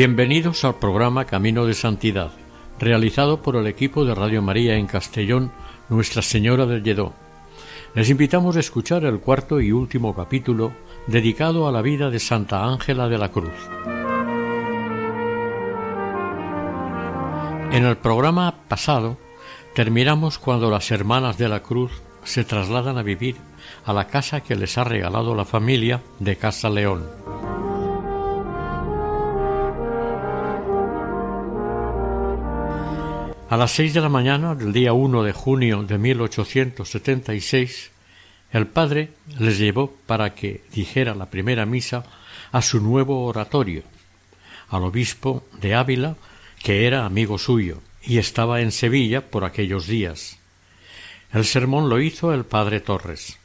Bienvenidos al programa Camino de Santidad, realizado por el equipo de Radio María en Castellón, Nuestra Señora del Lledó. Les invitamos a escuchar el cuarto y último capítulo dedicado a la vida de Santa Ángela de la Cruz. En el programa pasado terminamos cuando las hermanas de la Cruz se trasladan a vivir a la casa que les ha regalado la familia de Casa León. A las seis de la mañana del día 1 de junio de 1876, el padre les llevó para que dijera la primera misa a su nuevo oratorio, al obispo de Ávila, que era amigo suyo y estaba en Sevilla por aquellos días. El sermón lo hizo el padre Torres.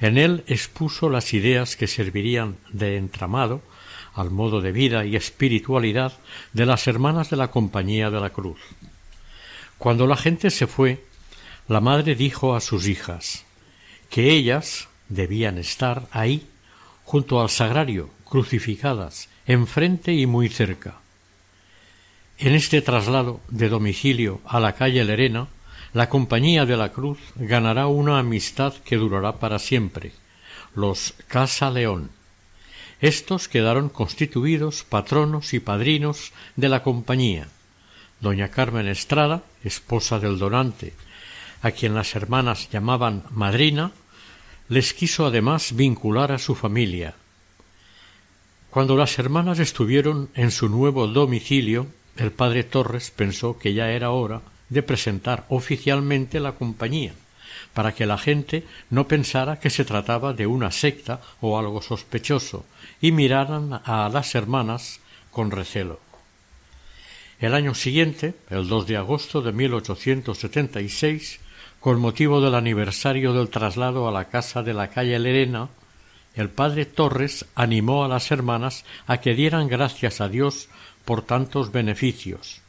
En él expuso las ideas que servirían de entramado al modo de vida y espiritualidad de las hermanas de la Compañía de la Cruz. Cuando la gente se fue, la madre dijo a sus hijas que ellas debían estar ahí, junto al sagrario, crucificadas, enfrente y muy cerca. En este traslado de domicilio a la calle Lerena, la Compañía de la Cruz ganará una amistad que durará para siempre, los Casa León. Estos quedaron constituidos patronos y padrinos de la Compañía, doña Carmen Estrada, esposa del donante, a quien las hermanas llamaban madrina, les quiso además vincular a su familia. Cuando las hermanas estuvieron en su nuevo domicilio, el padre Torres pensó que ya era hora de presentar oficialmente la compañía, para que la gente no pensara que se trataba de una secta o algo sospechoso, y miraran a las hermanas con recelo. El año siguiente, el 2 de agosto de 1876, con motivo del aniversario del traslado a la casa de la calle Lerena, el padre Torres animó a las hermanas a que dieran gracias a Dios por tantos beneficios.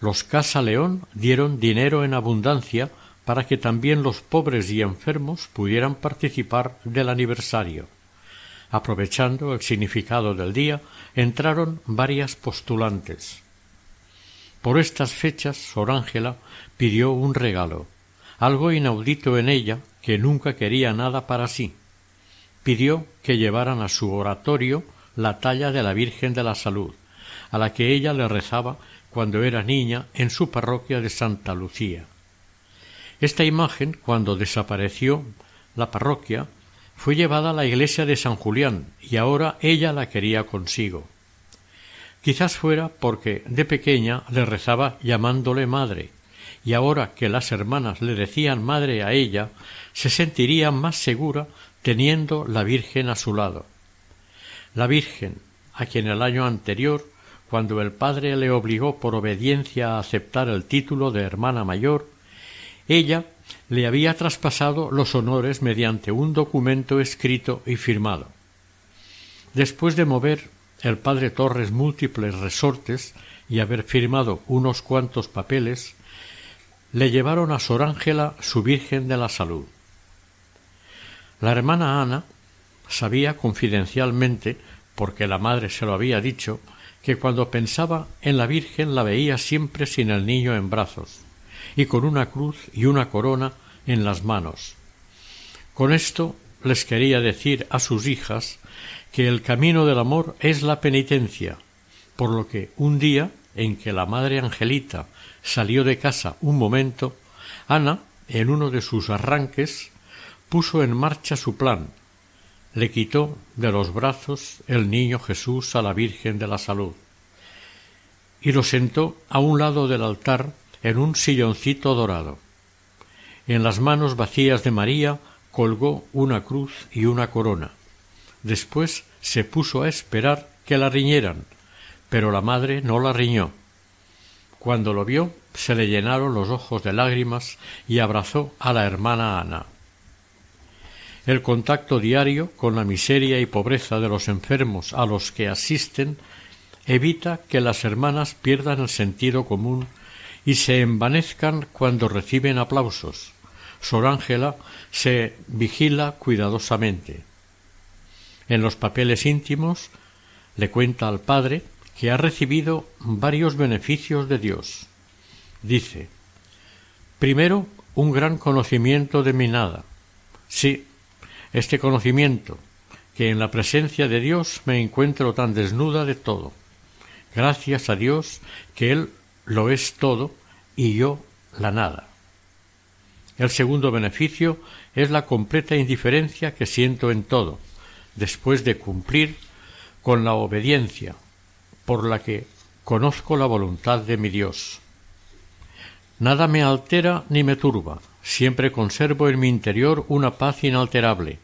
Los Casa León dieron dinero en abundancia para que también los pobres y enfermos pudieran participar del aniversario. Aprovechando el significado del día, entraron varias postulantes. Por estas fechas Sor Ángela pidió un regalo, algo inaudito en ella, que nunca quería nada para sí. Pidió que llevaran a su oratorio la talla de la Virgen de la Salud, a la que ella le rezaba cuando era niña en su parroquia de Santa Lucía. Esta imagen, cuando desapareció la parroquia, fue llevada a la iglesia de San Julián y ahora ella la quería consigo. Quizás fuera porque de pequeña le rezaba llamándole madre, y ahora que las hermanas le decían madre a ella, se sentiría más segura teniendo la Virgen a su lado. La Virgen, a quien el año anterior, cuando el padre le obligó por obediencia a aceptar el título de hermana mayor, ella le había traspasado los honores mediante un documento escrito y firmado. Después de mover el padre Torres múltiples resortes y haber firmado unos cuantos papeles, le llevaron a Sor Ángela su Virgen de la Salud. La hermana Ana sabía confidencialmente, porque la madre se lo había dicho, que cuando pensaba en la Virgen la veía siempre sin el niño en brazos, y con una cruz y una corona en las manos. Con esto les quería decir a sus hijas que el camino del amor es la penitencia, por lo que un día en que la madre Angelita salió de casa un momento, Ana, en uno de sus arranques, puso en marcha su plan. Le quitó de los brazos el niño Jesús a la Virgen de la Salud. y lo sentó a un lado del altar en un silloncito dorado. En las manos vacías de María colgó una cruz y una corona. Después se puso a esperar que la riñeran, pero la madre no la riñó. Cuando lo vio, se le llenaron los ojos de lágrimas y abrazó a la hermana Ana. El contacto diario con la miseria y pobreza de los enfermos a los que asisten evita que las hermanas pierdan el sentido común y se envanezcan cuando reciben aplausos. Sor Ángela se vigila cuidadosamente. En los papeles íntimos le cuenta al padre que ha recibido varios beneficios de Dios. Dice Primero, un gran conocimiento de mi nada. Sí, este conocimiento, que en la presencia de Dios me encuentro tan desnuda de todo. Gracias a Dios que Él lo es todo y yo la nada. El segundo beneficio es la completa indiferencia que siento en todo, después de cumplir con la obediencia, por la que conozco la voluntad de mi Dios. Nada me altera ni me turba, siempre conservo en mi interior una paz inalterable,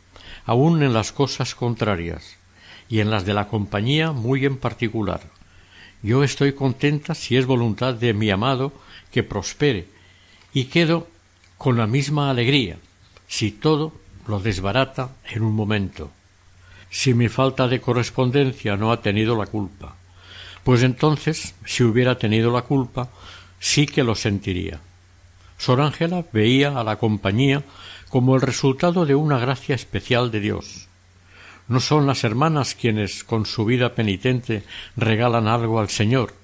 aun en las cosas contrarias, y en las de la compañía muy en particular. Yo estoy contenta si es voluntad de mi amado que prospere, y quedo con la misma alegría si todo lo desbarata en un momento. Si mi falta de correspondencia no ha tenido la culpa, pues entonces, si hubiera tenido la culpa, sí que lo sentiría. Sor Ángela veía a la compañía como el resultado de una gracia especial de Dios. No son las hermanas quienes con su vida penitente regalan algo al Señor.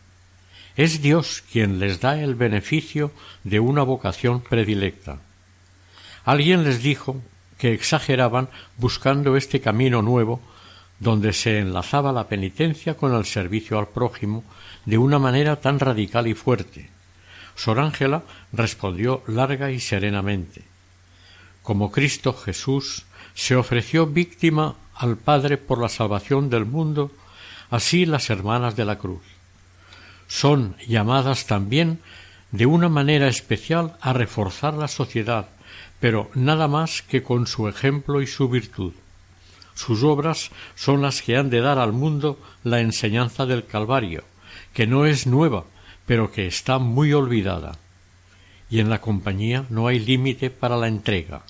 Es Dios quien les da el beneficio de una vocación predilecta. Alguien les dijo que exageraban buscando este camino nuevo donde se enlazaba la penitencia con el servicio al prójimo de una manera tan radical y fuerte. Sor Ángela respondió larga y serenamente Como Cristo Jesús se ofreció víctima al Padre por la salvación del mundo, así las hermanas de la cruz. Son llamadas también de una manera especial a reforzar la sociedad, pero nada más que con su ejemplo y su virtud. Sus obras son las que han de dar al mundo la enseñanza del Calvario, que no es nueva, pero que está muy olvidada. Y en la compañía no hay límite para la entrega.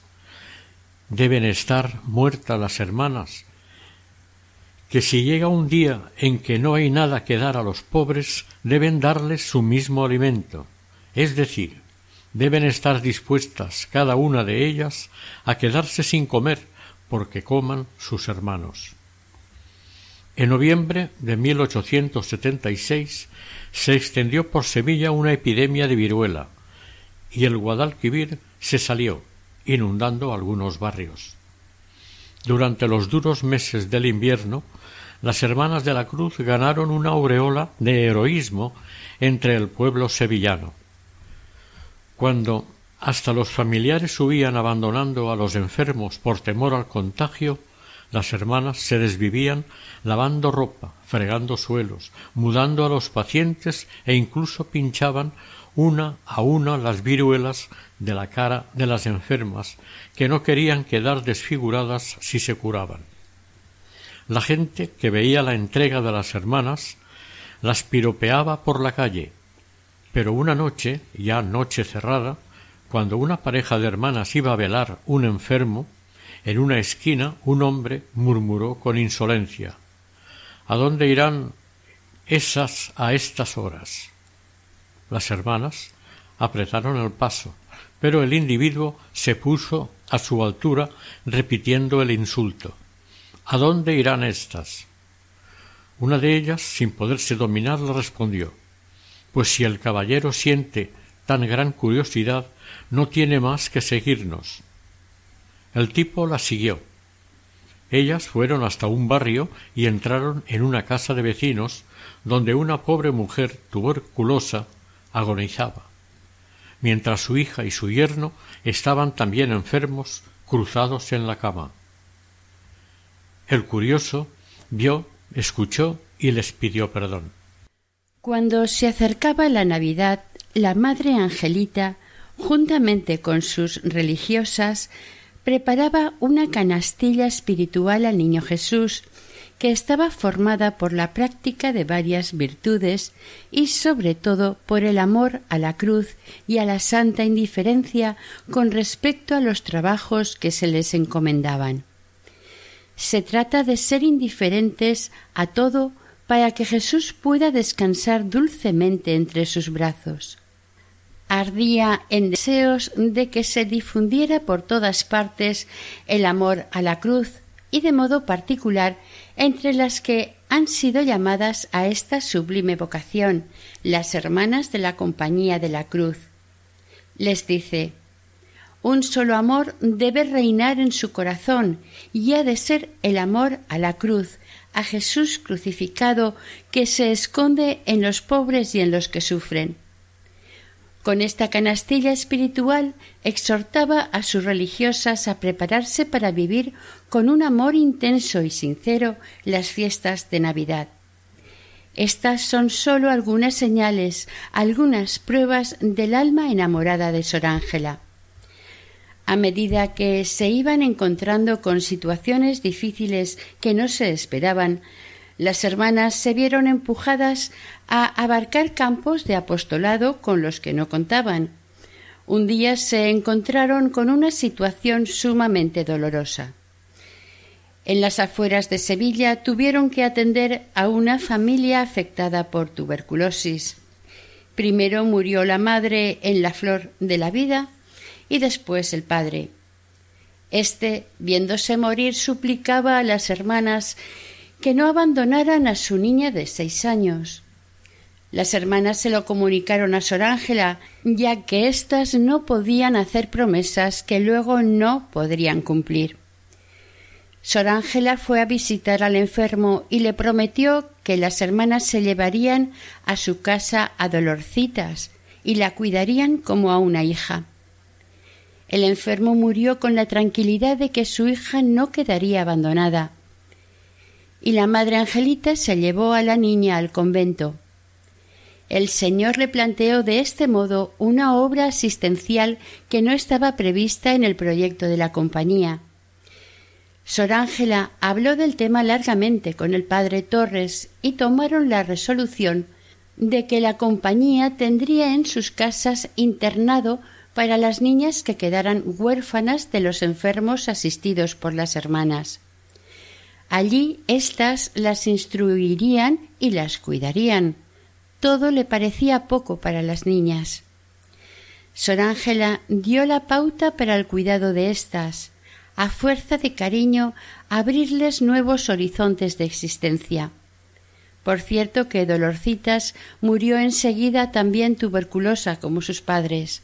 Deben estar muertas las hermanas, que si llega un día en que no hay nada que dar a los pobres, deben darles su mismo alimento, es decir, deben estar dispuestas cada una de ellas a quedarse sin comer porque coman sus hermanos. En noviembre de 1876 se extendió por Sevilla una epidemia de viruela y el Guadalquivir se salió, inundando algunos barrios. Durante los duros meses del invierno, las hermanas de la Cruz ganaron una aureola de heroísmo entre el pueblo sevillano. Cuando hasta los familiares huían abandonando a los enfermos por temor al contagio, las hermanas se desvivían lavando ropa, fregando suelos, mudando a los pacientes e incluso pinchaban una a una las viruelas de la cara de las enfermas que no querían quedar desfiguradas si se curaban. La gente que veía la entrega de las hermanas las piropeaba por la calle, pero una noche, ya noche cerrada, cuando una pareja de hermanas iba a velar un enfermo, en una esquina un hombre murmuró con insolencia ¿A dónde irán esas a estas horas? Las hermanas apretaron el paso, pero el individuo se puso a su altura repitiendo el insulto. ¿A dónde irán estas? Una de ellas, sin poderse dominar, le respondió Pues si el caballero siente tan gran curiosidad, no tiene más que seguirnos. El tipo la siguió. Ellas fueron hasta un barrio y entraron en una casa de vecinos donde una pobre mujer tuberculosa agonizaba, mientras su hija y su yerno estaban también enfermos, cruzados en la cama. El curioso vio, escuchó y les pidió perdón. Cuando se acercaba la Navidad, la Madre Angelita, juntamente con sus religiosas, preparaba una canastilla espiritual al Niño Jesús, que estaba formada por la práctica de varias virtudes y sobre todo por el amor a la cruz y a la santa indiferencia con respecto a los trabajos que se les encomendaban. Se trata de ser indiferentes a todo para que Jesús pueda descansar dulcemente entre sus brazos. Ardía en deseos de que se difundiera por todas partes el amor a la cruz y de modo particular entre las que han sido llamadas a esta sublime vocación, las hermanas de la Compañía de la Cruz. Les dice un solo amor debe reinar en su corazón y ha de ser el amor a la cruz, a Jesús crucificado que se esconde en los pobres y en los que sufren. Con esta canastilla espiritual exhortaba a sus religiosas a prepararse para vivir con un amor intenso y sincero las fiestas de Navidad. Estas son sólo algunas señales, algunas pruebas del alma enamorada de Sor Ángela. A medida que se iban encontrando con situaciones difíciles que no se esperaban, las hermanas se vieron empujadas a abarcar campos de apostolado con los que no contaban. Un día se encontraron con una situación sumamente dolorosa. En las afueras de Sevilla tuvieron que atender a una familia afectada por tuberculosis. Primero murió la madre en la flor de la vida y después el padre. Este, viéndose morir, suplicaba a las hermanas que no abandonaran a su niña de seis años. Las hermanas se lo comunicaron a Sor Ángela, ya que éstas no podían hacer promesas que luego no podrían cumplir. Sor Ángela fue a visitar al enfermo y le prometió que las hermanas se llevarían a su casa a Dolorcitas y la cuidarían como a una hija. El enfermo murió con la tranquilidad de que su hija no quedaría abandonada y la madre Angelita se llevó a la niña al convento. El Señor le planteó de este modo una obra asistencial que no estaba prevista en el proyecto de la compañía. Sor Ángela habló del tema largamente con el padre Torres y tomaron la resolución de que la compañía tendría en sus casas internado para las niñas que quedaran huérfanas de los enfermos asistidos por las hermanas. Allí éstas las instruirían y las cuidarían. Todo le parecía poco para las niñas. Sor Ángela dio la pauta para el cuidado de éstas, a fuerza de cariño abrirles nuevos horizontes de existencia. Por cierto que Dolorcitas murió enseguida también tuberculosa como sus padres.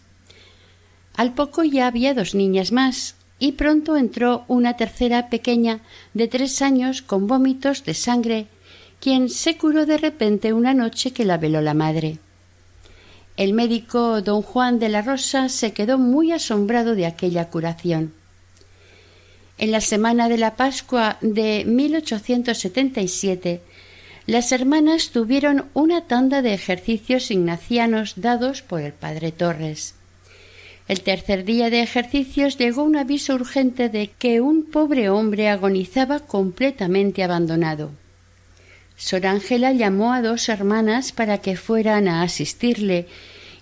Al poco ya había dos niñas más, y pronto entró una tercera pequeña de tres años con vómitos de sangre, quien se curó de repente una noche que la veló la madre. El médico don Juan de la Rosa se quedó muy asombrado de aquella curación. En la semana de la Pascua de 1877, las hermanas tuvieron una tanda de ejercicios ignacianos dados por el padre Torres. El tercer día de ejercicios llegó un aviso urgente de que un pobre hombre agonizaba completamente abandonado. Sor Ángela llamó a dos hermanas para que fueran a asistirle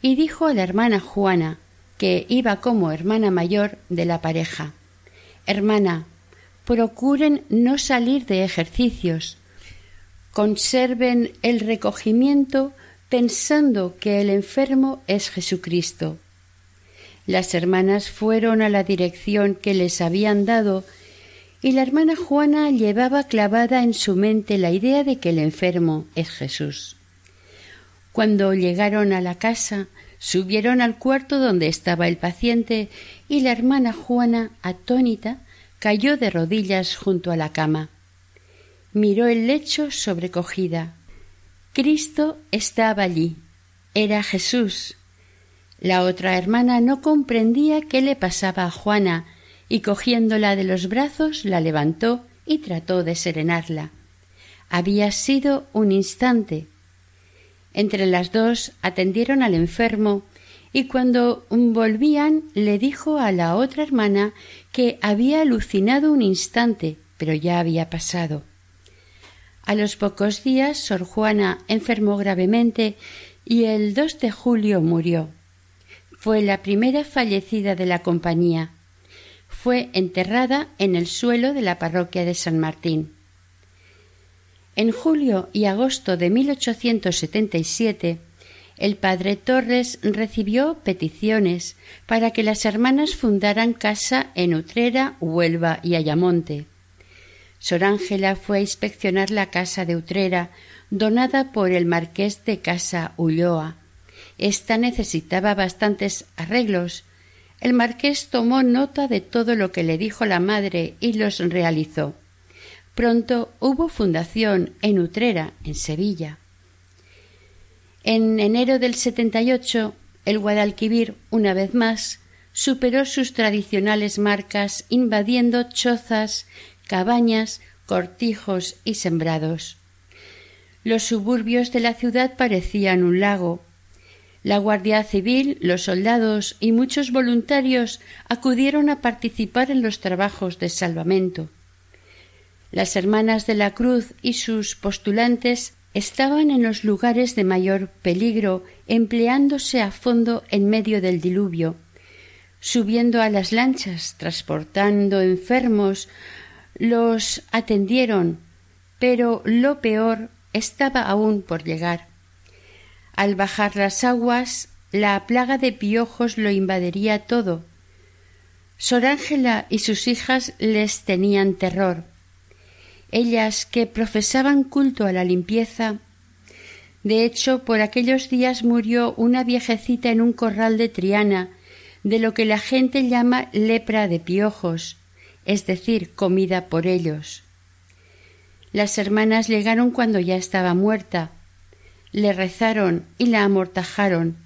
y dijo a la hermana Juana, que iba como hermana mayor de la pareja Hermana, procuren no salir de ejercicios. Conserven el recogimiento pensando que el enfermo es Jesucristo. Las hermanas fueron a la dirección que les habían dado y la hermana Juana llevaba clavada en su mente la idea de que el enfermo es Jesús. Cuando llegaron a la casa, subieron al cuarto donde estaba el paciente y la hermana Juana, atónita, cayó de rodillas junto a la cama. Miró el lecho sobrecogida. Cristo estaba allí. Era Jesús, la otra hermana no comprendía qué le pasaba a Juana y cogiéndola de los brazos la levantó y trató de serenarla. Había sido un instante. Entre las dos atendieron al enfermo y cuando volvían le dijo a la otra hermana que había alucinado un instante, pero ya había pasado. A los pocos días Sor Juana enfermó gravemente y el 2 de julio murió. Fue la primera fallecida de la compañía. Fue enterrada en el suelo de la parroquia de San Martín. En julio y agosto de 1877, el padre Torres recibió peticiones para que las hermanas fundaran casa en Utrera, Huelva y Ayamonte. Sor Ángela fue a inspeccionar la casa de Utrera, donada por el marqués de Casa Ulloa. Esta necesitaba bastantes arreglos. El marqués tomó nota de todo lo que le dijo la madre y los realizó. Pronto hubo fundación en Utrera, en Sevilla. En enero del 78, el Guadalquivir, una vez más, superó sus tradicionales marcas invadiendo chozas, cabañas, cortijos y sembrados. Los suburbios de la ciudad parecían un lago. La Guardia Civil, los soldados y muchos voluntarios acudieron a participar en los trabajos de salvamento. Las hermanas de la Cruz y sus postulantes estaban en los lugares de mayor peligro empleándose a fondo en medio del diluvio, subiendo a las lanchas, transportando enfermos, los atendieron, pero lo peor estaba aún por llegar. Al bajar las aguas, la plaga de piojos lo invadiría todo. Sor Ángela y sus hijas les tenían terror. Ellas que profesaban culto a la limpieza. De hecho, por aquellos días murió una viejecita en un corral de Triana, de lo que la gente llama lepra de piojos, es decir, comida por ellos. Las hermanas llegaron cuando ya estaba muerta, le rezaron y la amortajaron.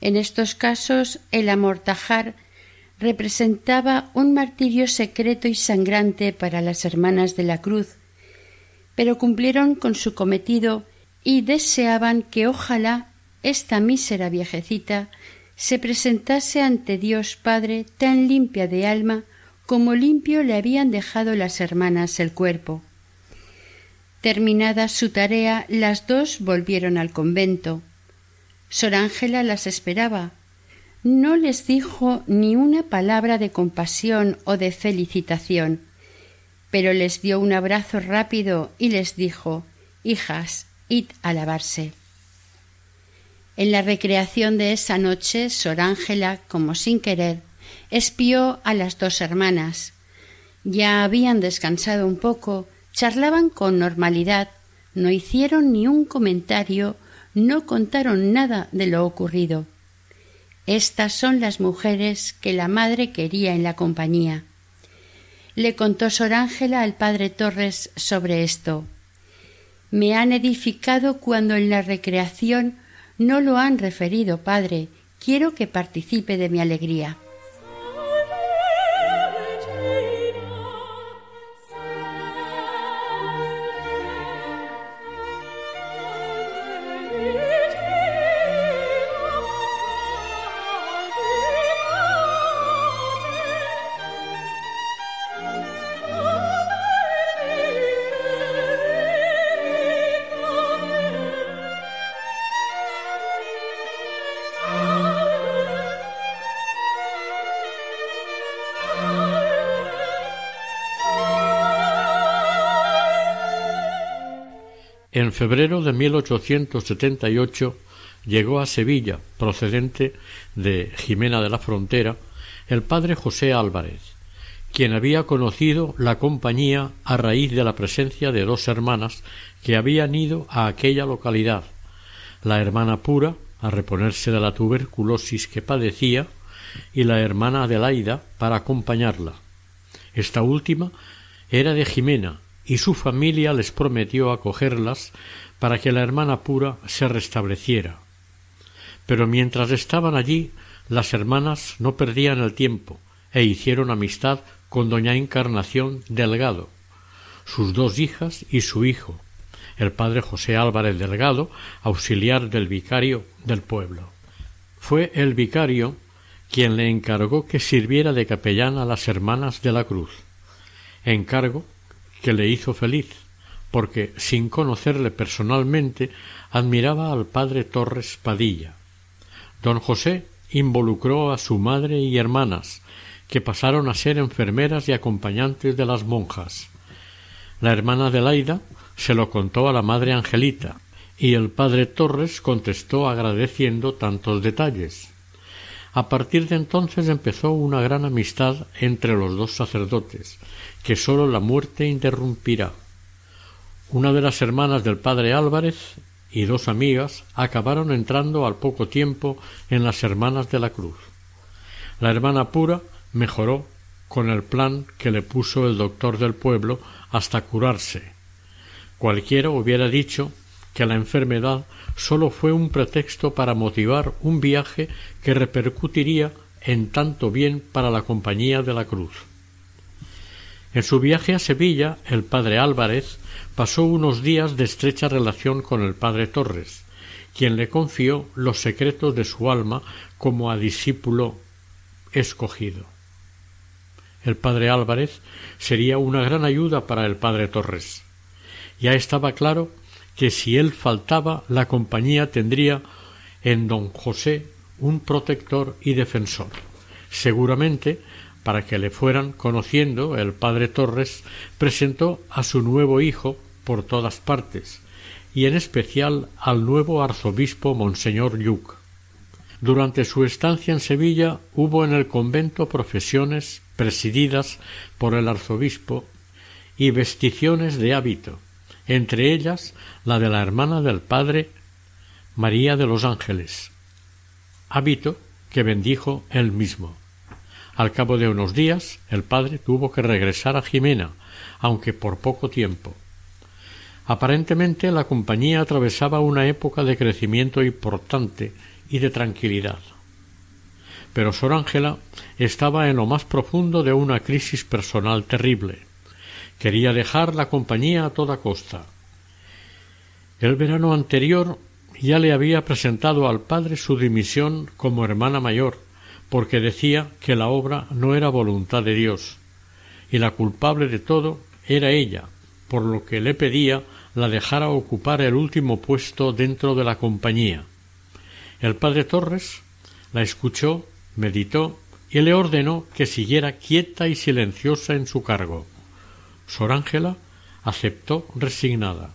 En estos casos el amortajar representaba un martirio secreto y sangrante para las hermanas de la cruz, pero cumplieron con su cometido y deseaban que ojalá esta mísera viejecita se presentase ante Dios Padre tan limpia de alma como limpio le habían dejado las hermanas el cuerpo. Terminada su tarea, las dos volvieron al convento. Sor Ángela las esperaba. No les dijo ni una palabra de compasión o de felicitación, pero les dio un abrazo rápido y les dijo Hijas, id a lavarse. En la recreación de esa noche, Sor Ángela, como sin querer, espió a las dos hermanas. Ya habían descansado un poco, charlaban con normalidad, no hicieron ni un comentario, no contaron nada de lo ocurrido. Estas son las mujeres que la madre quería en la compañía. Le contó Sor Ángela al padre Torres sobre esto. Me han edificado cuando en la recreación no lo han referido, padre. Quiero que participe de mi alegría. En febrero de 1878 llegó a Sevilla, procedente de Jimena de la Frontera, el padre José Álvarez, quien había conocido la compañía a raíz de la presencia de dos hermanas que habían ido a aquella localidad, la hermana Pura, a reponerse de la tuberculosis que padecía, y la hermana Adelaida para acompañarla. Esta última era de Jimena y su familia les prometió acogerlas para que la hermana pura se restableciera. Pero mientras estaban allí, las hermanas no perdían el tiempo e hicieron amistad con doña Encarnación Delgado, sus dos hijas y su hijo, el padre José Álvarez Delgado, auxiliar del vicario del pueblo. Fue el vicario quien le encargó que sirviera de capellán a las hermanas de la cruz, encargo que le hizo feliz, porque sin conocerle personalmente admiraba al padre Torres Padilla. Don José involucró a su madre y hermanas, que pasaron a ser enfermeras y acompañantes de las monjas. La hermana Laida se lo contó a la madre Angelita, y el padre Torres contestó agradeciendo tantos detalles. A partir de entonces empezó una gran amistad entre los dos sacerdotes, que sólo la muerte interrumpirá. Una de las hermanas del padre Álvarez y dos amigas acabaron entrando al poco tiempo en las Hermanas de la Cruz. La hermana pura mejoró con el plan que le puso el doctor del pueblo hasta curarse. Cualquiera hubiera dicho que la enfermedad sólo fue un pretexto para motivar un viaje que repercutiría en tanto bien para la Compañía de la Cruz. En su viaje a Sevilla, el padre Álvarez pasó unos días de estrecha relación con el padre Torres, quien le confió los secretos de su alma como a discípulo escogido. El padre Álvarez sería una gran ayuda para el padre Torres. Ya estaba claro que si él faltaba, la compañía tendría en don José un protector y defensor. Seguramente para que le fueran conociendo, el padre Torres presentó a su nuevo hijo por todas partes, y en especial al nuevo arzobispo Monseñor Lluc. Durante su estancia en Sevilla hubo en el convento profesiones presididas por el arzobispo y vesticiones de hábito, entre ellas la de la hermana del padre María de los Ángeles, hábito que bendijo él mismo. Al cabo de unos días el padre tuvo que regresar a Jimena, aunque por poco tiempo. Aparentemente la compañía atravesaba una época de crecimiento importante y de tranquilidad. Pero Sor Ángela estaba en lo más profundo de una crisis personal terrible. Quería dejar la compañía a toda costa. El verano anterior ya le había presentado al padre su dimisión como hermana mayor porque decía que la obra no era voluntad de Dios, y la culpable de todo era ella, por lo que le pedía la dejara ocupar el último puesto dentro de la compañía. El padre Torres la escuchó, meditó y le ordenó que siguiera quieta y silenciosa en su cargo. Sor Ángela aceptó resignada.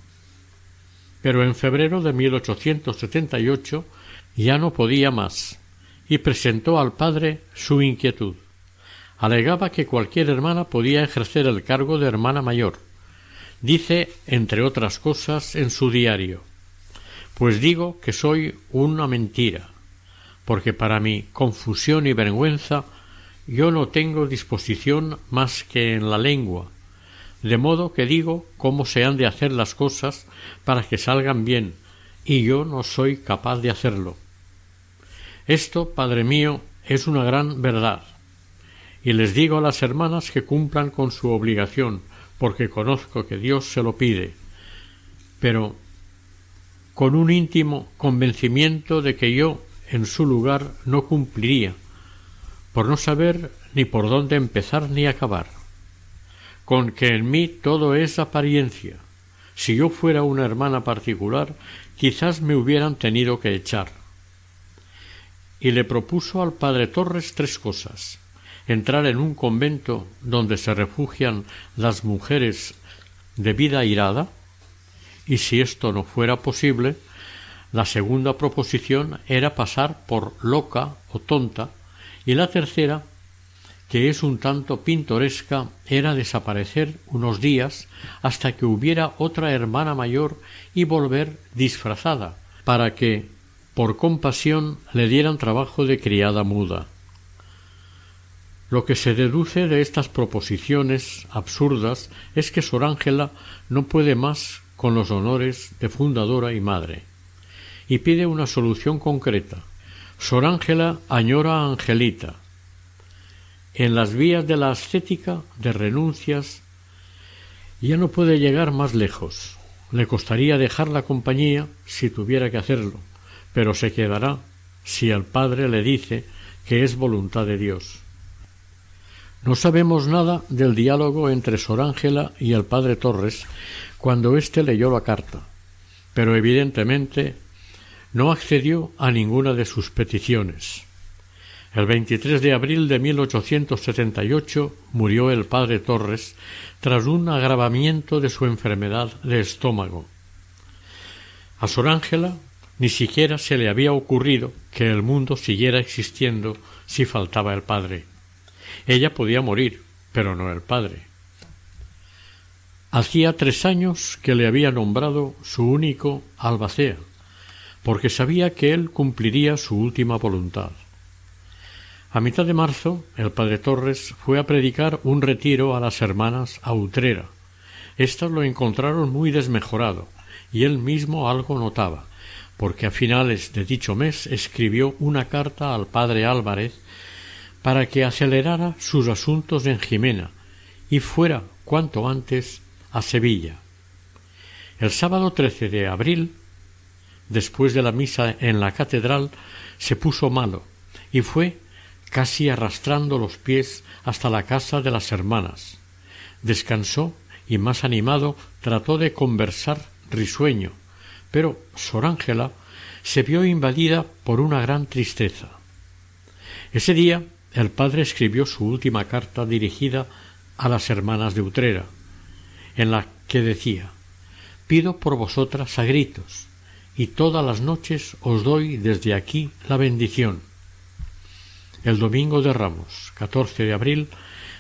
Pero en febrero de 1878 ya no podía más y presentó al padre su inquietud. Alegaba que cualquier hermana podía ejercer el cargo de hermana mayor. Dice, entre otras cosas, en su diario Pues digo que soy una mentira, porque para mi confusión y vergüenza yo no tengo disposición más que en la lengua, de modo que digo cómo se han de hacer las cosas para que salgan bien, y yo no soy capaz de hacerlo. Esto, Padre mío, es una gran verdad. Y les digo a las hermanas que cumplan con su obligación, porque conozco que Dios se lo pide, pero con un íntimo convencimiento de que yo en su lugar no cumpliría, por no saber ni por dónde empezar ni acabar, con que en mí todo es apariencia. Si yo fuera una hermana particular, quizás me hubieran tenido que echar y le propuso al padre Torres tres cosas entrar en un convento donde se refugian las mujeres de vida irada y si esto no fuera posible la segunda proposición era pasar por loca o tonta y la tercera que es un tanto pintoresca era desaparecer unos días hasta que hubiera otra hermana mayor y volver disfrazada para que por compasión le dieran trabajo de criada muda. Lo que se deduce de estas proposiciones absurdas es que Sor Ángela no puede más con los honores de fundadora y madre, y pide una solución concreta. Sor Ángela añora a Angelita. En las vías de la ascética, de renuncias, ya no puede llegar más lejos. le costaría dejar la compañía si tuviera que hacerlo, pero se quedará si el padre le dice que es voluntad de Dios. No sabemos nada del diálogo entre Sor Ángela y el padre Torres cuando éste leyó la carta, pero evidentemente no accedió a ninguna de sus peticiones. El 23 de abril de 1878 murió el padre Torres tras un agravamiento de su enfermedad de estómago. A Sor Ángela ni siquiera se le había ocurrido que el mundo siguiera existiendo si faltaba el padre. Ella podía morir, pero no el padre. Hacía tres años que le había nombrado su único albacea, porque sabía que él cumpliría su última voluntad. A mitad de marzo, el padre Torres fue a predicar un retiro a las hermanas a Utrera. Estas lo encontraron muy desmejorado, y él mismo algo notaba, porque a finales de dicho mes escribió una carta al padre Álvarez para que acelerara sus asuntos en Jimena y fuera cuanto antes a Sevilla. El sábado 13 de abril, después de la misa en la catedral, se puso malo y fue casi arrastrando los pies hasta la casa de las hermanas. Descansó y más animado trató de conversar risueño, pero Sor Ángela se vio invadida por una gran tristeza. Ese día el padre escribió su última carta dirigida a las hermanas de Utrera, en la que decía Pido por vosotras a gritos, y todas las noches os doy desde aquí la bendición. El domingo de Ramos, 14 de abril,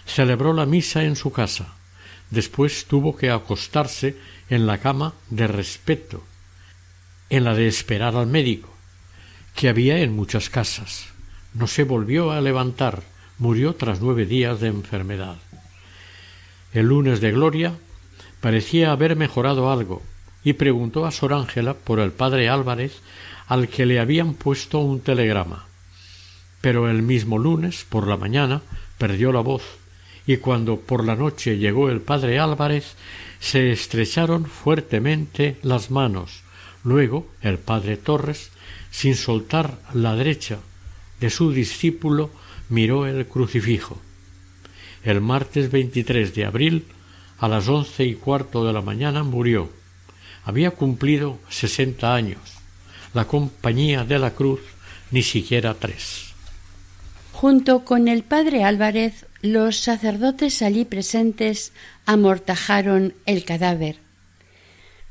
celebró la misa en su casa. Después tuvo que acostarse en la cama de respeto, en la de esperar al médico, que había en muchas casas. No se volvió a levantar, murió tras nueve días de enfermedad. El lunes de Gloria parecía haber mejorado algo, y preguntó a Sor Ángela por el padre Álvarez, al que le habían puesto un telegrama pero el mismo lunes por la mañana perdió la voz y cuando por la noche llegó el padre Álvarez se estrecharon fuertemente las manos. Luego el padre Torres, sin soltar la derecha de su discípulo, miró el crucifijo. El martes 23 de abril, a las once y cuarto de la mañana, murió. Había cumplido sesenta años. La compañía de la cruz ni siquiera tres. Junto con el padre Álvarez, los sacerdotes allí presentes amortajaron el cadáver.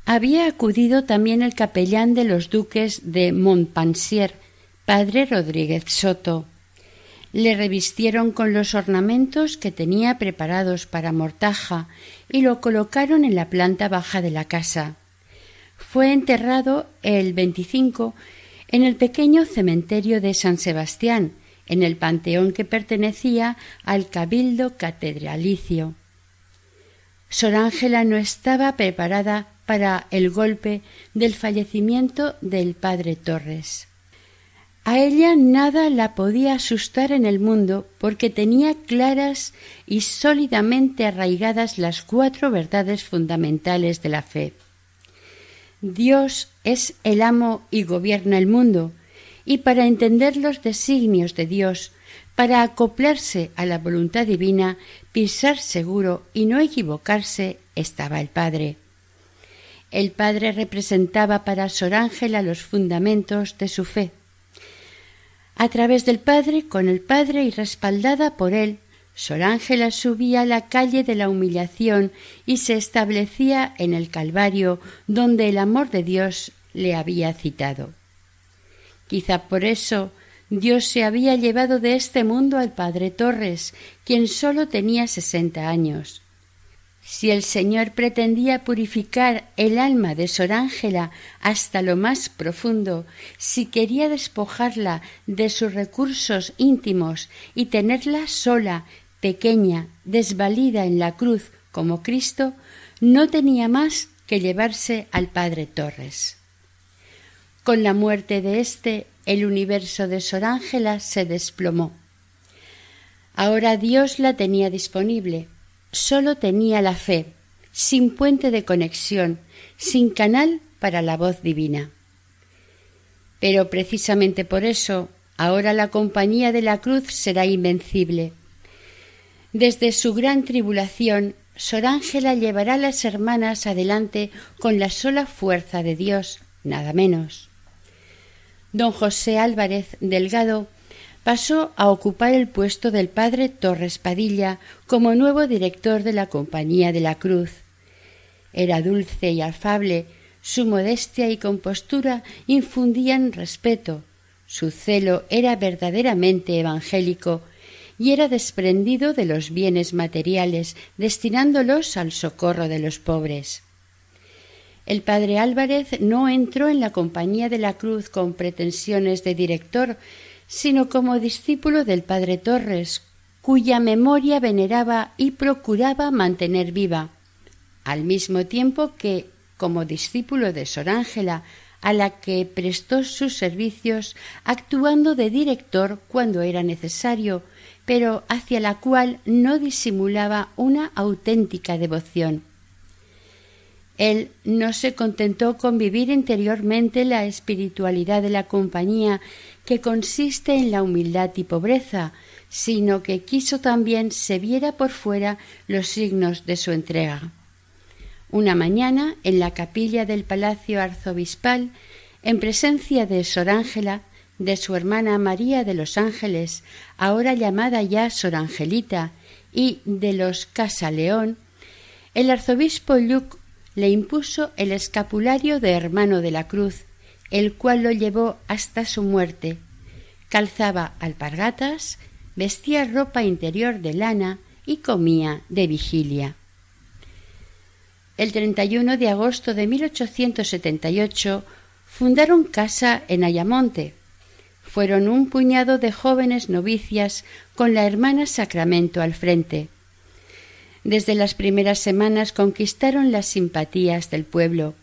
Había acudido también el capellán de los duques de Montpensier, padre Rodríguez Soto. Le revistieron con los ornamentos que tenía preparados para mortaja y lo colocaron en la planta baja de la casa. Fue enterrado el 25 en el pequeño cementerio de San Sebastián, en el panteón que pertenecía al cabildo catedralicio. Sor Ángela no estaba preparada para el golpe del fallecimiento del padre Torres. A ella nada la podía asustar en el mundo porque tenía claras y sólidamente arraigadas las cuatro verdades fundamentales de la fe. Dios es el amo y gobierna el mundo, y para entender los designios de Dios, para acoplarse a la voluntad divina, pisar seguro y no equivocarse, estaba el Padre. El Padre representaba para Sor Ángela los fundamentos de su fe. A través del Padre, con el Padre y respaldada por él, Sor Ángela subía a la calle de la humillación y se establecía en el Calvario, donde el amor de Dios le había citado. Quizá por eso Dios se había llevado de este mundo al padre Torres, quien sólo tenía sesenta años. Si el Señor pretendía purificar el alma de Sor Ángela hasta lo más profundo, si quería despojarla de sus recursos íntimos y tenerla sola, pequeña, desvalida en la cruz como Cristo, no tenía más que llevarse al Padre Torres. Con la muerte de éste, el universo de Sor Ángela se desplomó. Ahora Dios la tenía disponible, sólo tenía la fe. sin puente de conexión, sin canal para la voz divina. Pero precisamente por eso, ahora la compañía de la cruz será invencible. Desde su gran tribulación, Sor Ángela llevará a las hermanas adelante con la sola fuerza de Dios, nada menos. Don José Álvarez Delgado pasó a ocupar el puesto del padre Torres Padilla como nuevo director de la Compañía de la Cruz. Era dulce y afable, su modestia y compostura infundían respeto, su celo era verdaderamente evangélico y era desprendido de los bienes materiales, destinándolos al socorro de los pobres. El padre Álvarez no entró en la Compañía de la Cruz con pretensiones de director, sino como discípulo del padre Torres, cuya memoria veneraba y procuraba mantener viva, al mismo tiempo que, como discípulo de Sor Ángela, a la que prestó sus servicios, actuando de director cuando era necesario, pero hacia la cual no disimulaba una auténtica devoción. Él no se contentó con vivir interiormente la espiritualidad de la compañía, que consiste en la humildad y pobreza, sino que quiso también se viera por fuera los signos de su entrega. Una mañana, en la capilla del Palacio Arzobispal, en presencia de Sor Ángela, de su hermana María de los Ángeles, ahora llamada ya Sor Angelita, y de los Casaleón, el arzobispo Luc le impuso el escapulario de hermano de la cruz, el cual lo llevó hasta su muerte. Calzaba alpargatas, vestía ropa interior de lana y comía de vigilia. El 31 de agosto de 1878 fundaron casa en Ayamonte. Fueron un puñado de jóvenes novicias con la hermana Sacramento al frente. Desde las primeras semanas conquistaron las simpatías del pueblo.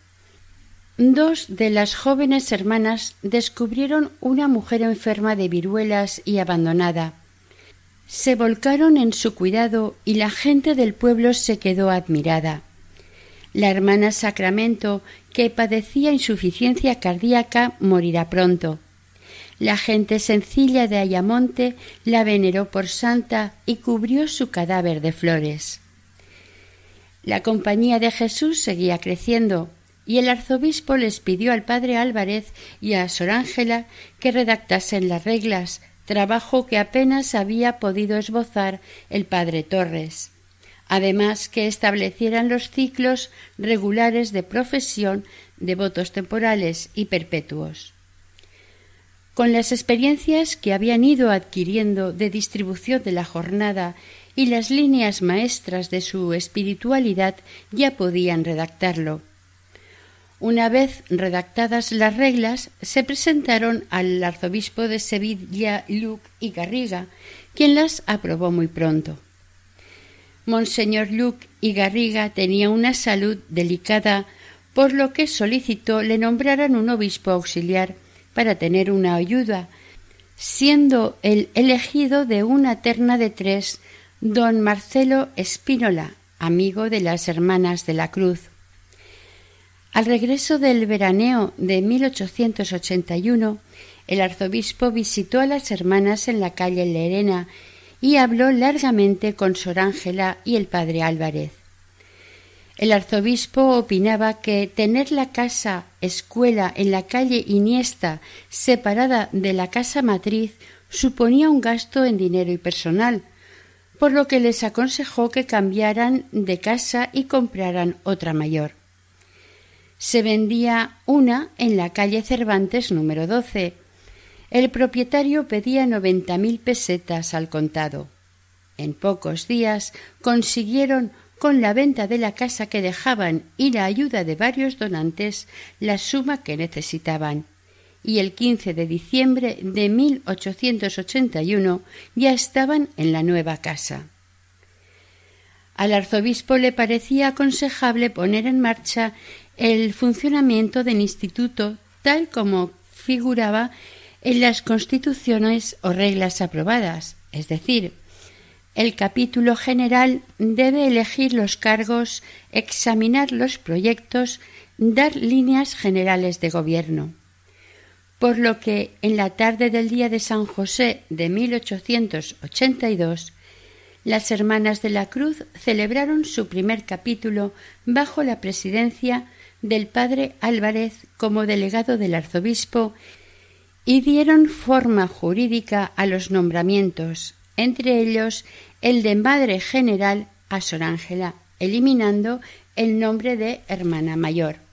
Dos de las jóvenes hermanas descubrieron una mujer enferma de viruelas y abandonada. Se volcaron en su cuidado y la gente del pueblo se quedó admirada. La hermana Sacramento, que padecía insuficiencia cardíaca, morirá pronto. La gente sencilla de Ayamonte la veneró por santa y cubrió su cadáver de flores. La compañía de Jesús seguía creciendo, y el arzobispo les pidió al padre Álvarez y a Sor Ángela que redactasen las reglas, trabajo que apenas había podido esbozar el padre Torres. Además que establecieran los ciclos regulares de profesión de votos temporales y perpetuos. Con las experiencias que habían ido adquiriendo de distribución de la jornada y las líneas maestras de su espiritualidad ya podían redactarlo. Una vez redactadas las reglas, se presentaron al arzobispo de Sevilla, Luc y Garriga, quien las aprobó muy pronto. Monseñor Luc y Garriga tenía una salud delicada, por lo que solicitó le nombraran un obispo auxiliar para tener una ayuda, siendo el elegido de una terna de tres don Marcelo Espínola, amigo de las Hermanas de la Cruz. Al regreso del veraneo de 1881, el arzobispo visitó a las hermanas en la calle Lerena y habló largamente con Sor Ángela y el padre Álvarez. El arzobispo opinaba que tener la casa escuela en la calle Iniesta separada de la casa matriz suponía un gasto en dinero y personal, por lo que les aconsejó que cambiaran de casa y compraran otra mayor. Se vendía una en la calle Cervantes número 12. El propietario pedía noventa mil pesetas al contado. En pocos días consiguieron con la venta de la casa que dejaban y la ayuda de varios donantes la suma que necesitaban y el 15 de diciembre de 1881 ya estaban en la nueva casa. Al arzobispo le parecía aconsejable poner en marcha el funcionamiento del instituto tal como figuraba en las constituciones o reglas aprobadas, es decir, el capítulo general debe elegir los cargos, examinar los proyectos, dar líneas generales de gobierno. Por lo que en la tarde del día de San José de 1882, las Hermanas de la Cruz celebraron su primer capítulo bajo la presidencia del padre Álvarez como delegado del arzobispo y dieron forma jurídica a los nombramientos, entre ellos el de Madre General a Sor Ángela, eliminando el nombre de Hermana Mayor.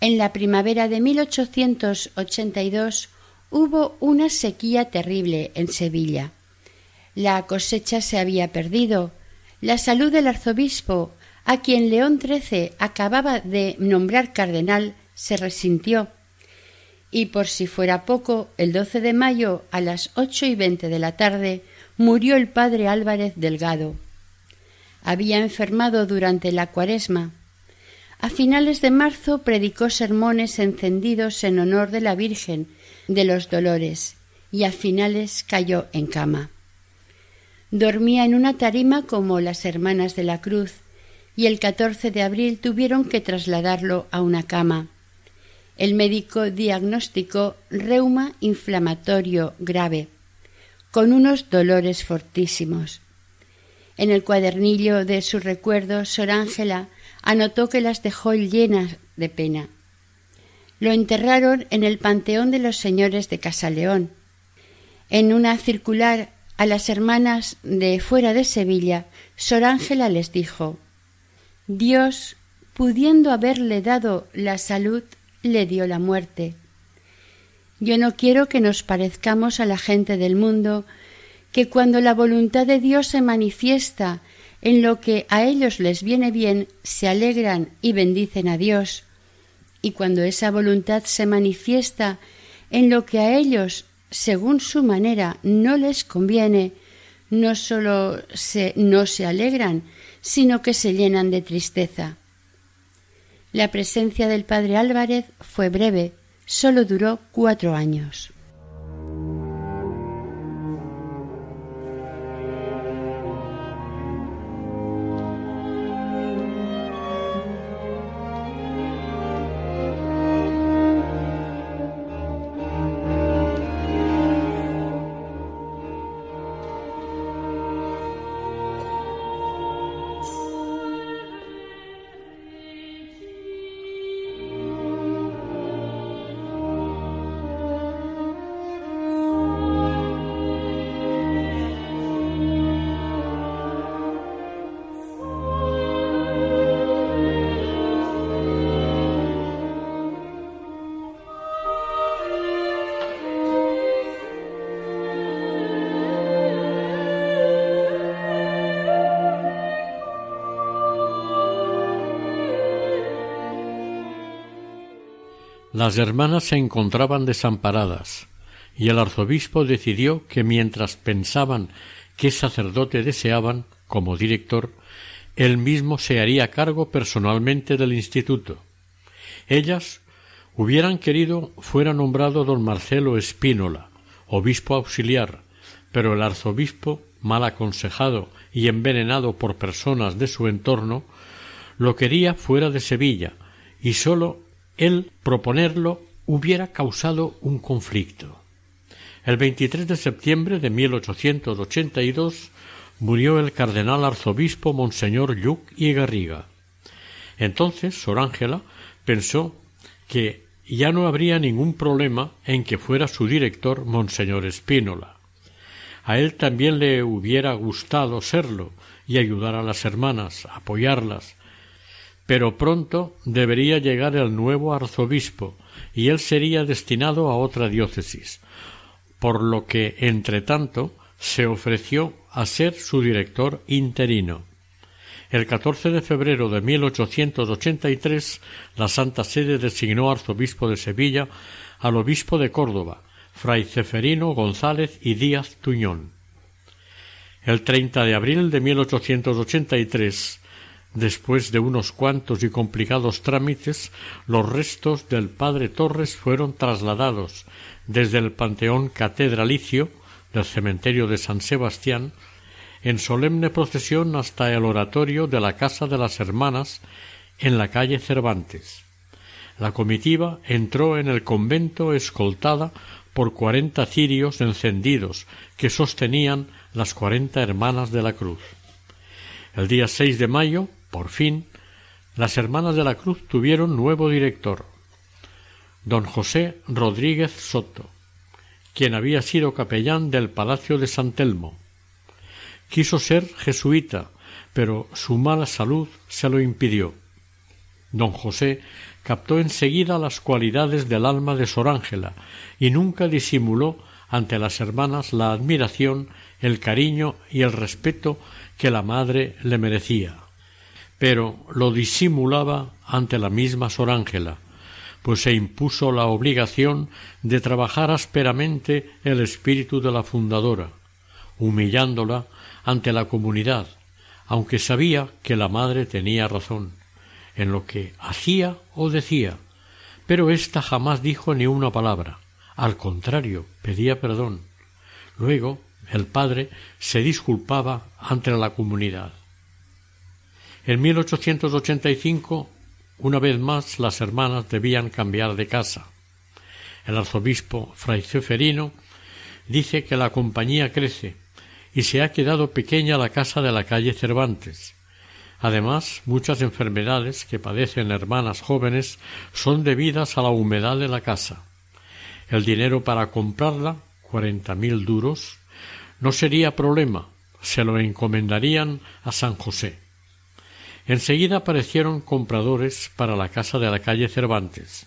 En la primavera de 1882 hubo una sequía terrible en Sevilla. La cosecha se había perdido. La salud del arzobispo, a quien León XIII acababa de nombrar cardenal, se resintió. Y por si fuera poco, el 12 de mayo a las ocho y veinte de la tarde murió el padre Álvarez Delgado. Había enfermado durante la cuaresma. A finales de marzo predicó sermones encendidos en honor de la Virgen de los Dolores y a finales cayó en cama. Dormía en una tarima como las hermanas de la Cruz y el 14 de abril tuvieron que trasladarlo a una cama. El médico diagnosticó reuma inflamatorio grave con unos dolores fortísimos. En el cuadernillo de sus recuerdos, Sor Ángela anotó que las dejó llenas de pena. Lo enterraron en el Panteón de los Señores de Casaleón. En una circular a las hermanas de fuera de Sevilla, Sor Ángela les dijo Dios, pudiendo haberle dado la salud, le dio la muerte. Yo no quiero que nos parezcamos a la gente del mundo que cuando la voluntad de Dios se manifiesta en lo que a ellos les viene bien, se alegran y bendicen a Dios, y cuando esa voluntad se manifiesta en lo que a ellos, según su manera, no les conviene, no sólo se, no se alegran, sino que se llenan de tristeza. La presencia del padre Álvarez fue breve, solo duró cuatro años. Las hermanas se encontraban desamparadas, y el arzobispo decidió que mientras pensaban qué sacerdote deseaban como director, él mismo se haría cargo personalmente del instituto. Ellas hubieran querido fuera nombrado don Marcelo Espínola, obispo auxiliar, pero el arzobispo, mal aconsejado y envenenado por personas de su entorno, lo quería fuera de Sevilla, y sólo el proponerlo hubiera causado un conflicto. El 23 de septiembre de 1882 murió el cardenal arzobispo Monseñor Lluc y Garriga. Entonces Sor Ángela pensó que ya no habría ningún problema en que fuera su director Monseñor Espínola. A él también le hubiera gustado serlo y ayudar a las hermanas, apoyarlas, pero pronto debería llegar el nuevo arzobispo y él sería destinado a otra diócesis, por lo que, entre tanto, se ofreció a ser su director interino. El 14 de febrero de 1883, la Santa Sede designó arzobispo de Sevilla al obispo de Córdoba, fray Ceferino González y Díaz Tuñón. El 30 de abril de 1883, Después de unos cuantos y complicados trámites, los restos del padre Torres fueron trasladados desde el panteón catedralicio del cementerio de San Sebastián en solemne procesión hasta el oratorio de la Casa de las Hermanas en la calle Cervantes. La comitiva entró en el convento escoltada por cuarenta cirios encendidos que sostenían las cuarenta hermanas de la cruz. El día 6 de mayo, por fin, las hermanas de la cruz tuvieron nuevo director, don José Rodríguez Soto, quien había sido capellán del Palacio de San Telmo. Quiso ser jesuita, pero su mala salud se lo impidió. Don José captó enseguida las cualidades del alma de Sor Ángela y nunca disimuló ante las hermanas la admiración, el cariño y el respeto que la madre le merecía. Pero lo disimulaba ante la misma Sor Ángela, pues se impuso la obligación de trabajar ásperamente el espíritu de la fundadora, humillándola ante la comunidad, aunque sabía que la madre tenía razón en lo que hacía o decía, pero ésta jamás dijo ni una palabra, al contrario, pedía perdón. Luego, el padre se disculpaba ante la comunidad. En 1885, una vez más, las hermanas debían cambiar de casa. El arzobispo Fray Ceferino dice que la compañía crece y se ha quedado pequeña la casa de la calle Cervantes. Además, muchas enfermedades que padecen hermanas jóvenes son debidas a la humedad de la casa. El dinero para comprarla, cuarenta mil duros, no sería problema, se lo encomendarían a San José. Enseguida aparecieron compradores para la casa de la calle Cervantes,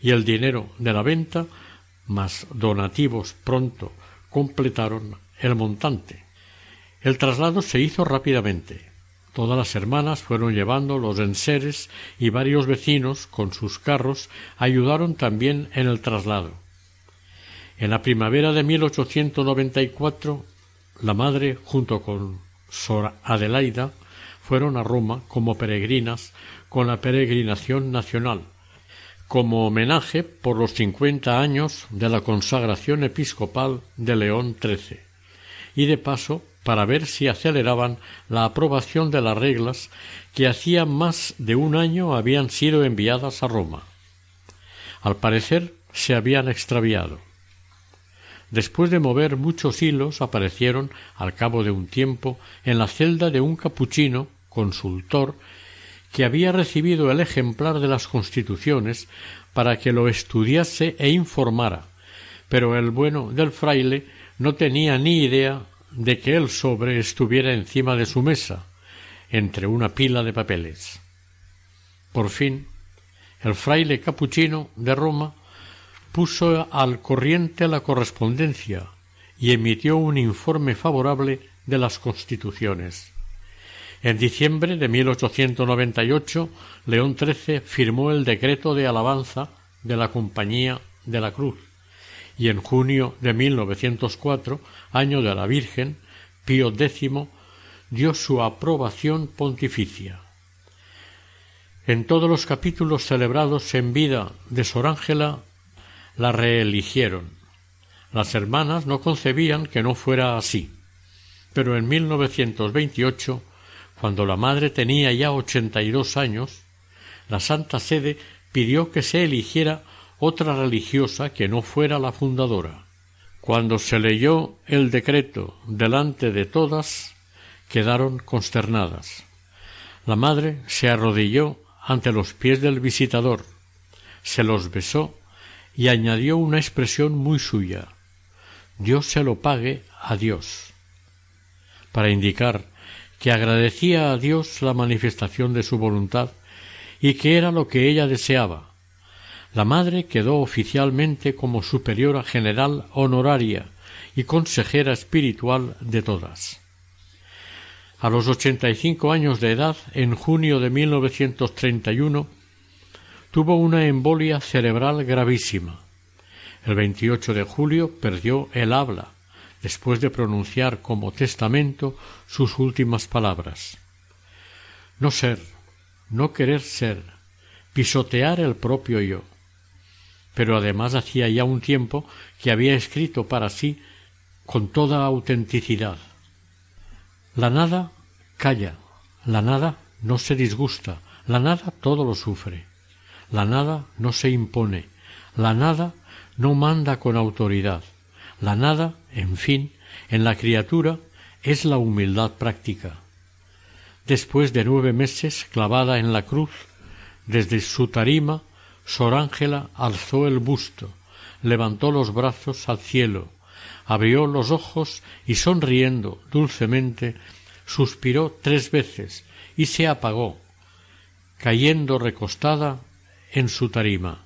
y el dinero de la venta, más donativos pronto, completaron el montante. El traslado se hizo rápidamente. Todas las hermanas fueron llevando los enseres y varios vecinos con sus carros ayudaron también en el traslado. En la primavera de 1894, la madre, junto con Sor Adelaida, fueron a Roma como peregrinas con la peregrinación nacional, como homenaje por los cincuenta años de la consagración episcopal de León XIII, y de paso para ver si aceleraban la aprobación de las reglas que hacía más de un año habían sido enviadas a Roma. Al parecer se habían extraviado. Después de mover muchos hilos aparecieron, al cabo de un tiempo, en la celda de un capuchino, consultor, que había recibido el ejemplar de las constituciones para que lo estudiase e informara, pero el bueno del fraile no tenía ni idea de que el sobre estuviera encima de su mesa, entre una pila de papeles. Por fin, el fraile capuchino de Roma puso al corriente la correspondencia y emitió un informe favorable de las constituciones. En diciembre de 1898, León XIII firmó el decreto de alabanza de la Compañía de la Cruz, y en junio de 1904, año de la Virgen, Pío X dio su aprobación pontificia. En todos los capítulos celebrados en vida de Sor Ángela la reeligieron. Las hermanas no concebían que no fuera así, pero en 1928, cuando la madre tenía ya ochenta y dos años, la Santa Sede pidió que se eligiera otra religiosa que no fuera la fundadora. Cuando se leyó el decreto delante de todas, quedaron consternadas. La madre se arrodilló ante los pies del visitador, se los besó y añadió una expresión muy suya Dios se lo pague a Dios para indicar que agradecía a Dios la manifestación de su voluntad y que era lo que ella deseaba, la madre quedó oficialmente como superiora general honoraria y consejera espiritual de todas. A los ochenta y cinco años de edad, en junio de 1931, tuvo una embolia cerebral gravísima. El 28 de julio perdió el habla, después de pronunciar como testamento sus últimas palabras. No ser, no querer ser, pisotear el propio yo pero además hacía ya un tiempo que había escrito para sí con toda autenticidad. La nada calla, la nada no se disgusta, la nada todo lo sufre, la nada no se impone, la nada no manda con autoridad, la nada, en fin, en la criatura es la humildad práctica. Después de nueve meses clavada en la cruz, desde su tarima, Sor Ángela alzó el busto, levantó los brazos al cielo, abrió los ojos y sonriendo dulcemente suspiró tres veces y se apagó, cayendo recostada en su tarima.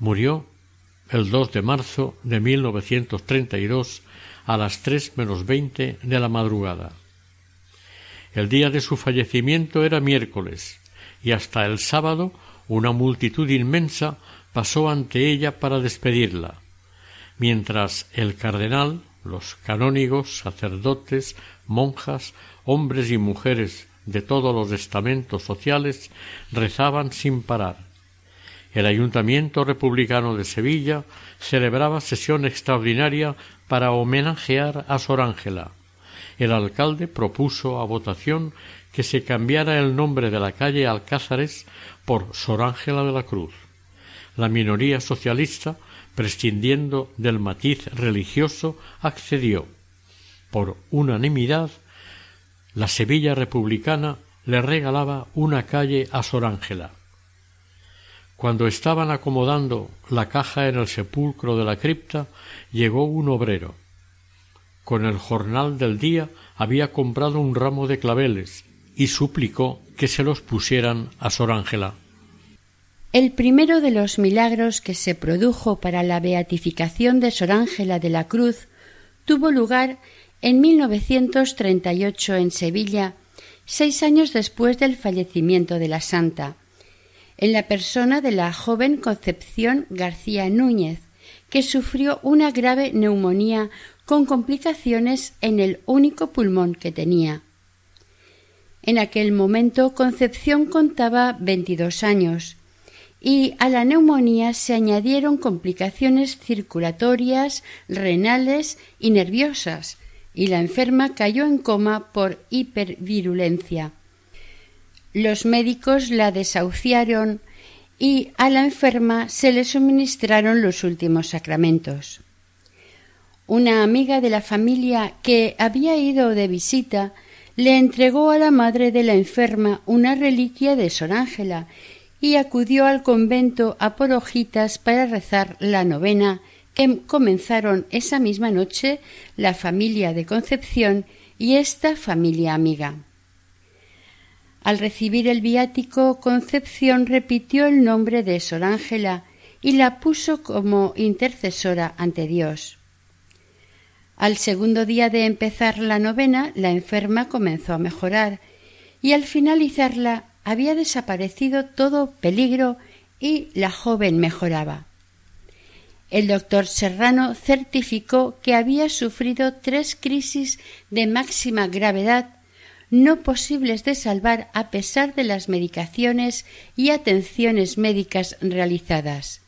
Murió el 2 de marzo de 1932 a las tres menos veinte de la madrugada. El día de su fallecimiento era miércoles, y hasta el sábado una multitud inmensa pasó ante ella para despedirla, mientras el cardenal, los canónigos, sacerdotes, monjas, hombres y mujeres de todos los estamentos sociales rezaban sin parar. El Ayuntamiento Republicano de Sevilla celebraba sesión extraordinaria para homenajear a Sor Ángela. El alcalde propuso a votación que se cambiara el nombre de la calle Alcázares por Sor Ángela de la Cruz. La minoría socialista, prescindiendo del matiz religioso, accedió. Por unanimidad, la Sevilla republicana le regalaba una calle a Sor Ángela. Cuando estaban acomodando la caja en el sepulcro de la cripta, llegó un obrero. Con el jornal del día había comprado un ramo de claveles y suplicó que se los pusieran a Sor Ángela. El primero de los milagros que se produjo para la beatificación de Sor Ángela de la Cruz tuvo lugar en 1938 en Sevilla, seis años después del fallecimiento de la santa en la persona de la joven Concepción García Núñez, que sufrió una grave neumonía con complicaciones en el único pulmón que tenía. En aquel momento Concepción contaba veintidós años y a la neumonía se añadieron complicaciones circulatorias, renales y nerviosas, y la enferma cayó en coma por hipervirulencia. Los médicos la desahuciaron y a la enferma se le suministraron los últimos sacramentos. Una amiga de la familia que había ido de visita le entregó a la madre de la enferma una reliquia de Sor Ángela y acudió al convento a por hojitas para rezar la novena que comenzaron esa misma noche la familia de Concepción y esta familia amiga. Al recibir el viático, Concepción repitió el nombre de Sor Ángela y la puso como intercesora ante Dios. Al segundo día de empezar la novena, la enferma comenzó a mejorar y al finalizarla había desaparecido todo peligro y la joven mejoraba. El doctor Serrano certificó que había sufrido tres crisis de máxima gravedad no posibles de salvar a pesar de las medicaciones y atenciones médicas realizadas.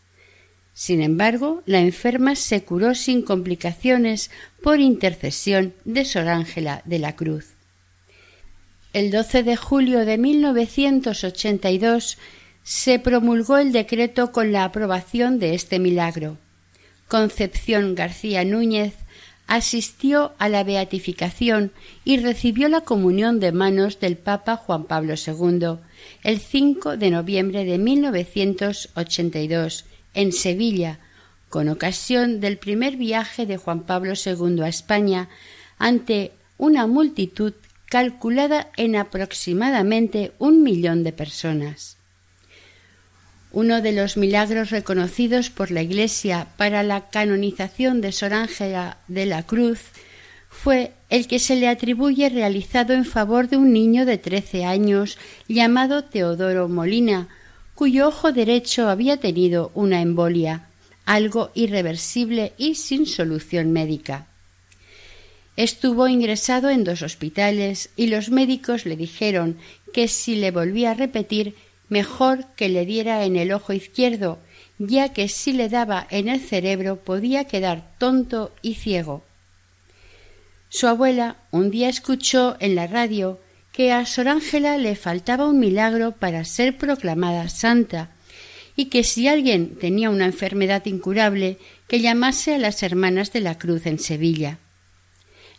Sin embargo, la enferma se curó sin complicaciones por intercesión de Sor Ángela de la Cruz. El 12 de julio de 1982 se promulgó el decreto con la aprobación de este milagro. Concepción García Núñez asistió a la beatificación y recibió la comunión de manos del Papa Juan Pablo II el 5 de noviembre de 1982 en Sevilla, con ocasión del primer viaje de Juan Pablo II a España ante una multitud calculada en aproximadamente un millón de personas. Uno de los milagros reconocidos por la Iglesia para la canonización de Sor Ángela de la Cruz fue el que se le atribuye realizado en favor de un niño de trece años llamado Teodoro Molina, cuyo ojo derecho había tenido una embolia, algo irreversible y sin solución médica. Estuvo ingresado en dos hospitales y los médicos le dijeron que si le volvía a repetir mejor que le diera en el ojo izquierdo, ya que si le daba en el cerebro podía quedar tonto y ciego. Su abuela un día escuchó en la radio que a Sor Ángela le faltaba un milagro para ser proclamada santa y que si alguien tenía una enfermedad incurable, que llamase a las Hermanas de la Cruz en Sevilla.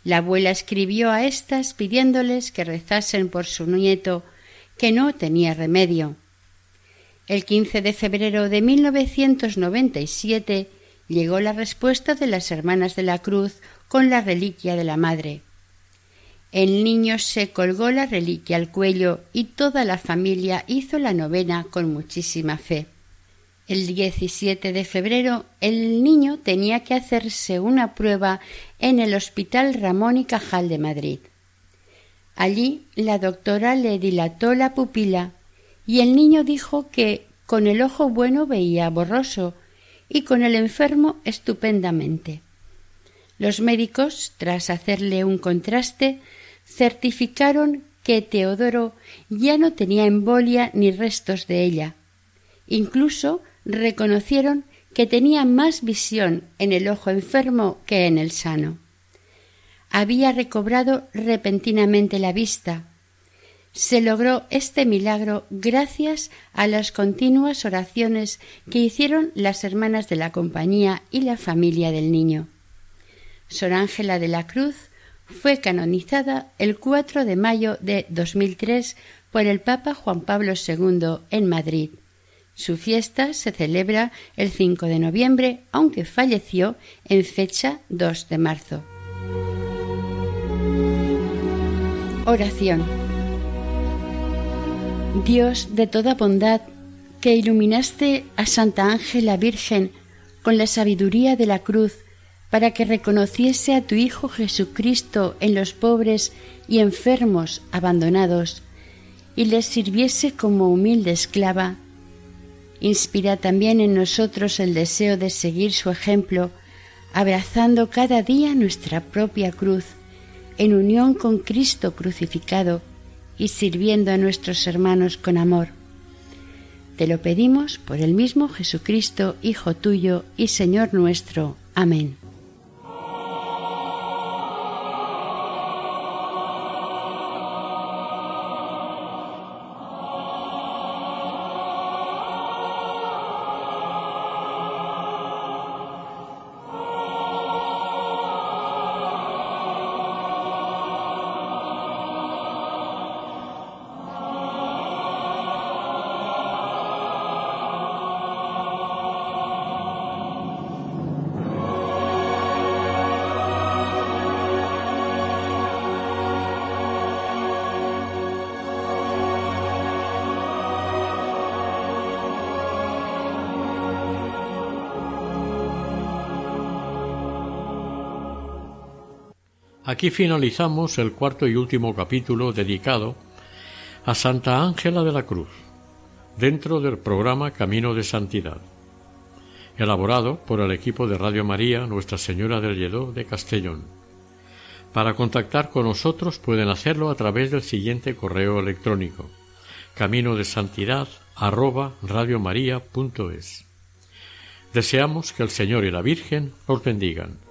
La abuela escribió a éstas pidiéndoles que rezasen por su nieto, que no tenía remedio. El 15 de febrero de 1997 llegó la respuesta de las Hermanas de la Cruz con la reliquia de la Madre. El niño se colgó la reliquia al cuello y toda la familia hizo la novena con muchísima fe. El 17 de febrero el niño tenía que hacerse una prueba en el Hospital Ramón y Cajal de Madrid. Allí la doctora le dilató la pupila y el niño dijo que con el ojo bueno veía borroso y con el enfermo estupendamente. Los médicos, tras hacerle un contraste, certificaron que Teodoro ya no tenía embolia ni restos de ella. Incluso reconocieron que tenía más visión en el ojo enfermo que en el sano. Había recobrado repentinamente la vista. Se logró este milagro gracias a las continuas oraciones que hicieron las hermanas de la compañía y la familia del niño. Sor Ángela de la Cruz fue canonizada el 4 de mayo de 2003 por el Papa Juan Pablo II en Madrid. Su fiesta se celebra el 5 de noviembre, aunque falleció en fecha 2 de marzo. Oración. Dios de toda bondad, que iluminaste a Santa Ángela Virgen con la sabiduría de la cruz, para que reconociese a tu Hijo Jesucristo en los pobres y enfermos abandonados, y les sirviese como humilde esclava, inspira también en nosotros el deseo de seguir su ejemplo, abrazando cada día nuestra propia cruz, en unión con Cristo crucificado y sirviendo a nuestros hermanos con amor. Te lo pedimos por el mismo Jesucristo, Hijo tuyo y Señor nuestro. Amén. Aquí finalizamos el cuarto y último capítulo dedicado a Santa Ángela de la Cruz, dentro del programa Camino de Santidad, elaborado por el equipo de Radio María Nuestra Señora del Lledó de Castellón. Para contactar con nosotros pueden hacerlo a través del siguiente correo electrónico camino de santidad arroba Deseamos que el Señor y la Virgen os bendigan.